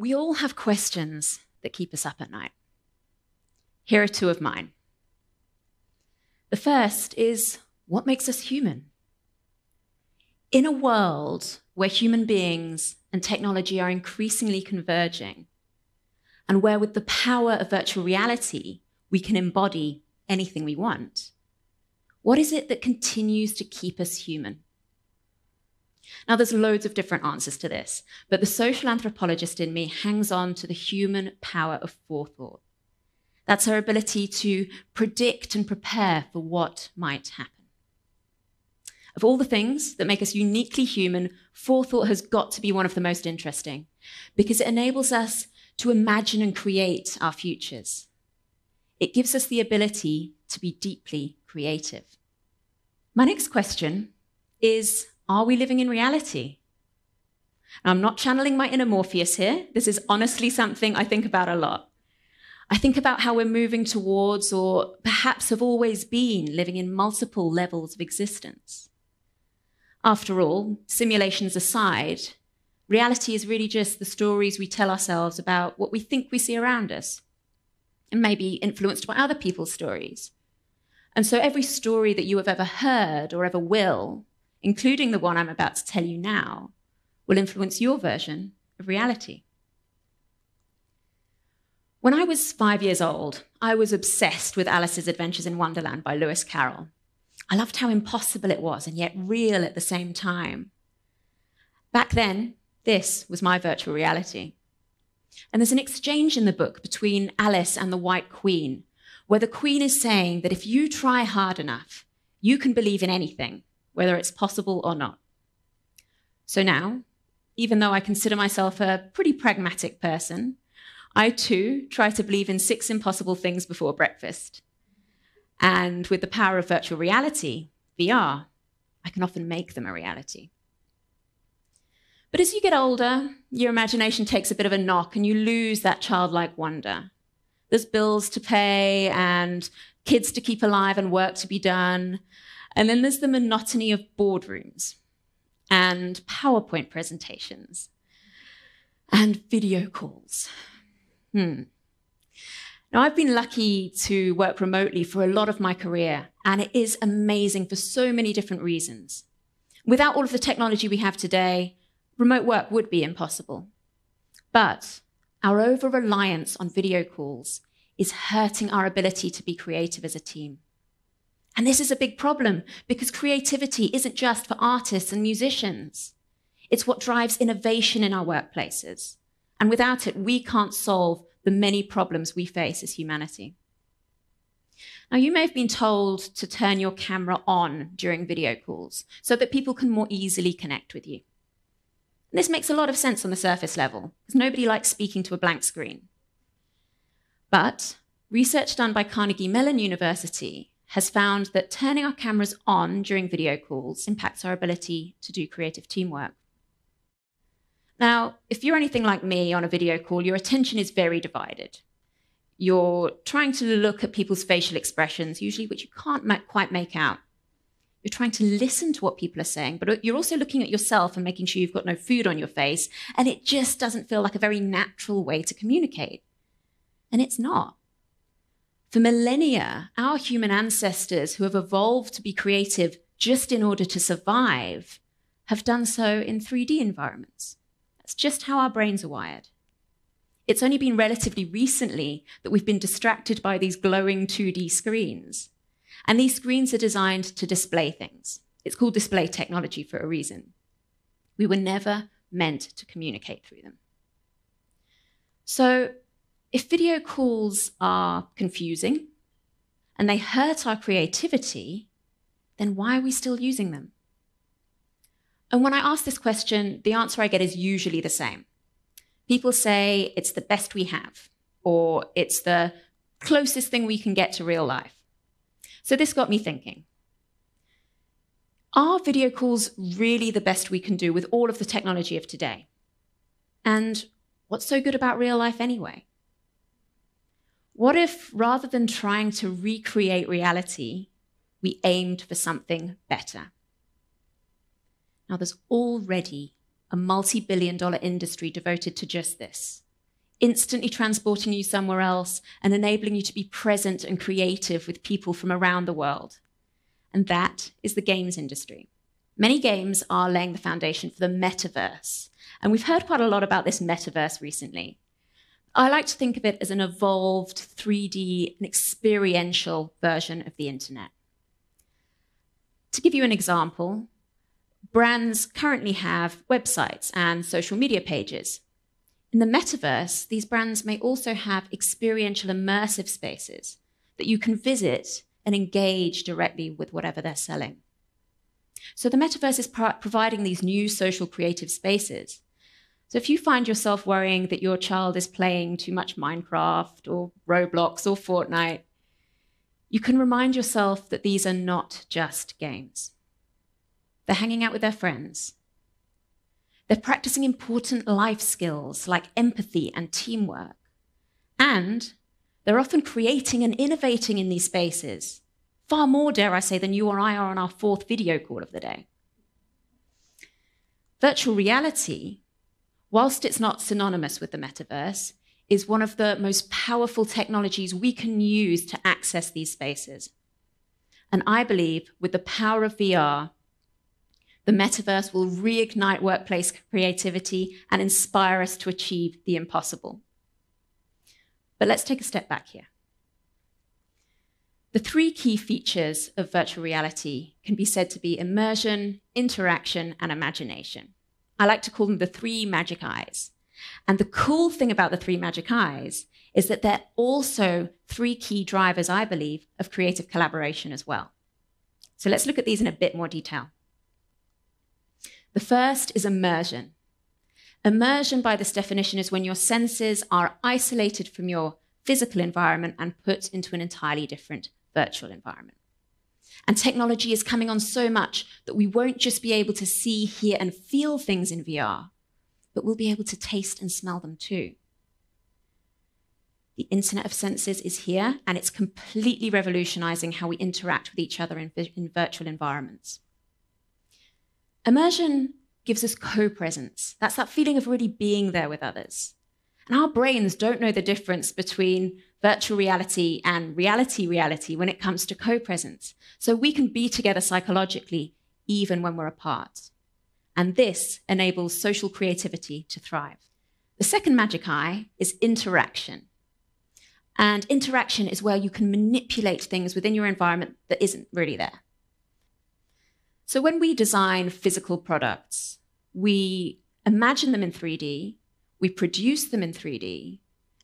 We all have questions that keep us up at night. Here are two of mine. The first is what makes us human? In a world where human beings and technology are increasingly converging, and where with the power of virtual reality, we can embody anything we want, what is it that continues to keep us human? Now, there's loads of different answers to this, but the social anthropologist in me hangs on to the human power of forethought. That's our ability to predict and prepare for what might happen. Of all the things that make us uniquely human, forethought has got to be one of the most interesting because it enables us to imagine and create our futures. It gives us the ability to be deeply creative. My next question is Are we living in reality? I'm not channeling my inner Morpheus here. This is honestly something I think about a lot. I think about how we're moving towards, or perhaps have always been, living in multiple levels of existence. After all, simulations aside, reality is really just the stories we tell ourselves about what we think we see around us, and maybe influenced by other people's stories. And so every story that you have ever heard or ever will, including the one I'm about to tell you now, will influence your version of reality. When I was five years old, I was obsessed with Alice's Adventures in Wonderland by Lewis Carroll. I loved how impossible it was and yet real at the same time. Back then, this was my virtual reality. And there's an exchange in the book between Alice and the White Queen, where the Queen is saying that if you try hard enough, you can believe in anything, whether it's possible or not. So now, even though I consider myself a pretty pragmatic person, I too try to believe in six impossible things before breakfast. And with the power of virtual reality, VR, I can often make them a reality. But as you get older, your imagination takes a bit of a knock and you lose that childlike wonder. There's bills to pay and kids to keep alive and work to be done. And then there's the monotony of boardrooms and PowerPoint presentations and video calls. Hmm. Now, I've been lucky to work remotely for a lot of my career, and it is amazing for so many different reasons. Without all of the technology we have today, remote work would be impossible. But our over reliance on video calls is hurting our ability to be creative as a team. And this is a big problem because creativity isn't just for artists and musicians. It's what drives innovation in our workplaces. And without it, we can't solve the many problems we face as humanity. Now, you may have been told to turn your camera on during video calls so that people can more easily connect with you. And this makes a lot of sense on the surface level, because nobody likes speaking to a blank screen. But research done by Carnegie Mellon University has found that turning our cameras on during video calls impacts our ability to do creative teamwork. Now, if you're anything like me on a video call, your attention is very divided. You're trying to look at people's facial expressions, usually which you can't quite make out. You're trying to listen to what people are saying, but you're also looking at yourself and making sure you've got no food on your face. And it just doesn't feel like a very natural way to communicate. And it's not. For millennia, our human ancestors who have evolved to be creative just in order to survive have done so in 3D environments. That's just how our brains are wired. It's only been relatively recently that we've been distracted by these glowing 2D screens. And these screens are designed to display things. It's called display technology for a reason. We were never meant to communicate through them. So, if video calls are confusing and they hurt our creativity, then why are we still using them? And when I ask this question, the answer I get is usually the same. People say it's the best we have, or it's the closest thing we can get to real life. So this got me thinking. Are video calls really the best we can do with all of the technology of today? And what's so good about real life anyway? What if, rather than trying to recreate reality, we aimed for something better? Now, there's already a multi billion dollar industry devoted to just this. instantly transporting you somewhere else and enabling you to be present and creative with people from around the world. And that is the games industry. Many games are laying the foundation for the metaverse. And we've heard quite a lot about this metaverse recently. I like to think of it as an evolved 3D and experiential version of the internet. To give you an example, brands currently have websites and social media pages. In the metaverse, these brands may also have experiential immersive spaces that you can visit and engage directly with whatever they're selling. So the metaverse is pro- providing these new social creative spaces so if you find yourself worrying that your child is playing too much Minecraft or Roblox or Fortnite, you can remind yourself that these are not just games. They're hanging out with their friends. They're practicing important life skills like empathy and teamwork. And they're often creating and innovating in these spaces, far more, dare I say, than you or I are on our fourth video call of the day. Virtual reality whilst it's not synonymous with the metaverse, is one of the most powerful technologies we can use to access these spaces. And I believe with the power of VR, the metaverse will reignite workplace creativity and inspire us to achieve the impossible. But let's take a step back here. The three key features of virtual reality can be said to be immersion, interaction, and imagination. I like to call them the three magic eyes. And the cool thing about the three magic eyes is that they're also three key drivers, I believe, of creative collaboration as well. So let's look at these in a bit more detail. The first is immersion. Immersion, by this definition, is when your senses are isolated from your physical environment and put into an entirely different virtual environment. And technology is coming on so much that we won't just be able to see, hear, and feel things in VR, but we'll be able to taste and smell them too. The Internet of Senses is here, and it's completely revolutionizing how we interact with each other in, in virtual environments. Immersion gives us co presence. That's that feeling of really being there with others. And our brains don't know the difference between virtual reality and reality reality when it comes to co presence. So we can be together psychologically even when we're apart. And this enables social creativity to thrive. The second magic eye is interaction. And interaction is where you can manipulate things within your environment that isn't really there. So when we design physical products, we imagine them in 3D we produce them in 3D,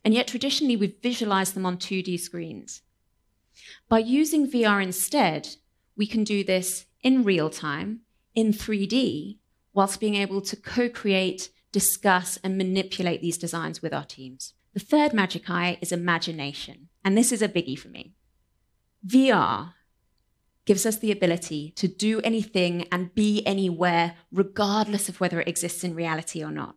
and yet traditionally we've visualized them on 2D screens. By using VR instead, we can do this in real time, in 3D, whilst being able to co create, discuss, and manipulate these designs with our teams. The third magic eye is imagination, and this is a biggie for me. VR gives us the ability to do anything and be anywhere, regardless of whether it exists in reality or not.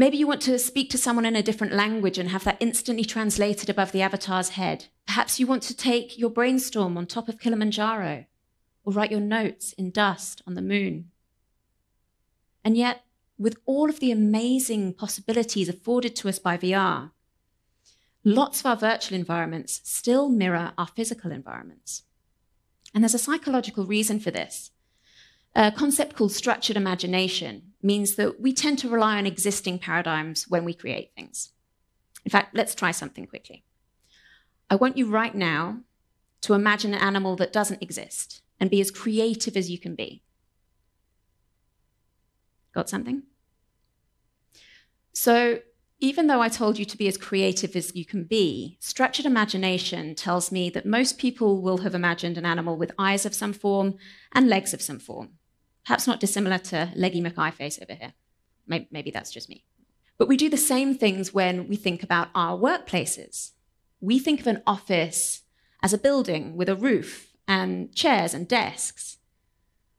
Maybe you want to speak to someone in a different language and have that instantly translated above the avatar's head. Perhaps you want to take your brainstorm on top of Kilimanjaro or write your notes in dust on the moon. And yet, with all of the amazing possibilities afforded to us by VR, lots of our virtual environments still mirror our physical environments. And there's a psychological reason for this. A concept called structured imagination means that we tend to rely on existing paradigms when we create things. In fact, let's try something quickly. I want you right now to imagine an animal that doesn't exist and be as creative as you can be. Got something? So, even though I told you to be as creative as you can be, structured imagination tells me that most people will have imagined an animal with eyes of some form and legs of some form. Perhaps not dissimilar to Leggy McEye face over here. Maybe that's just me. But we do the same things when we think about our workplaces. We think of an office as a building with a roof and chairs and desks.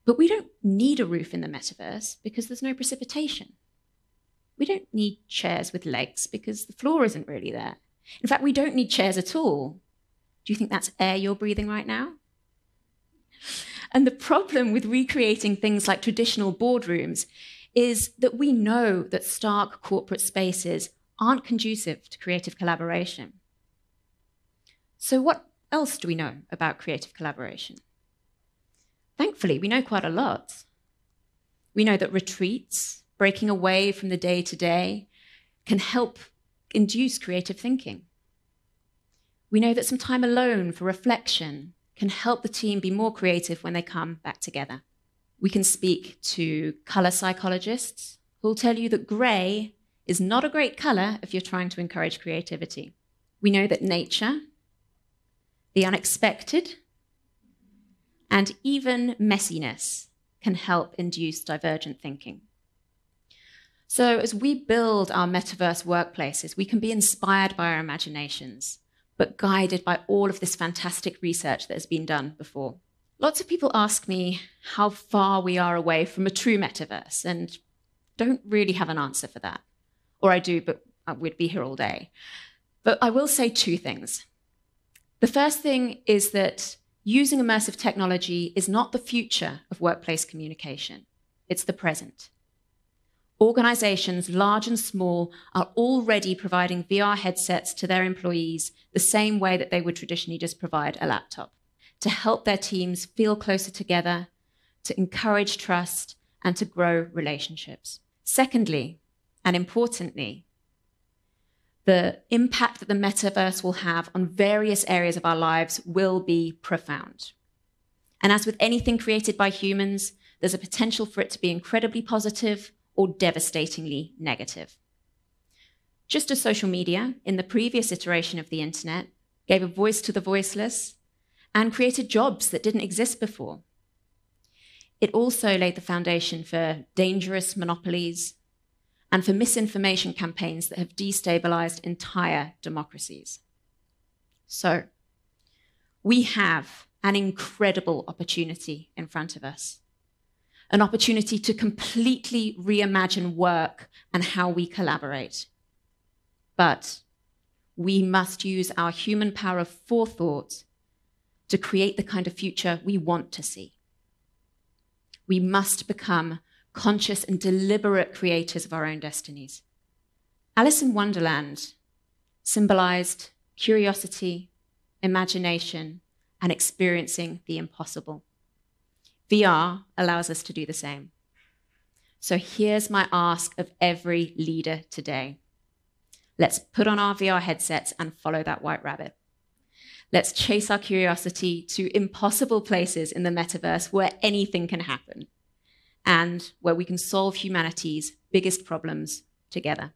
But we don't need a roof in the metaverse because there's no precipitation. We don't need chairs with legs because the floor isn't really there. In fact, we don't need chairs at all. Do you think that's air you're breathing right now? And the problem with recreating things like traditional boardrooms is that we know that stark corporate spaces aren't conducive to creative collaboration. So, what else do we know about creative collaboration? Thankfully, we know quite a lot. We know that retreats, breaking away from the day to day, can help induce creative thinking. We know that some time alone for reflection can help the team be more creative when they come back together. We can speak to color psychologists who'll tell you that gray is not a great color if you're trying to encourage creativity. We know that nature, the unexpected, and even messiness can help induce divergent thinking. So, as we build our metaverse workplaces, we can be inspired by our imaginations but guided by all of this fantastic research that has been done before. Lots of people ask me how far we are away from a true metaverse, and don't really have an answer for that. Or I do, but uh, we'd be here all day. But I will say two things. The first thing is that using immersive technology is not the future of workplace communication, it's the present. Organizations, large and small, are already providing VR headsets to their employees the same way that they would traditionally just provide a laptop to help their teams feel closer together, to encourage trust, and to grow relationships. Secondly, and importantly, the impact that the metaverse will have on various areas of our lives will be profound. And as with anything created by humans, there's a potential for it to be incredibly positive or devastatingly negative. Just as social media, in the previous iteration of the internet, gave a voice to the voiceless and created jobs that didn't exist before. It also laid the foundation for dangerous monopolies and for misinformation campaigns that have destabilized entire democracies. So, we have an incredible opportunity in front of us an opportunity to completely reimagine work and how we collaborate. But we must use our human power of forethought to create the kind of future we want to see. We must become conscious and deliberate creators of our own destinies. Alice in Wonderland symbolized curiosity, imagination, and experiencing the impossible. VR allows us to do the same. So here's my ask of every leader today. Let's put on our VR headsets and follow that white rabbit. Let's chase our curiosity to impossible places in the metaverse where anything can happen and where we can solve humanity's biggest problems together.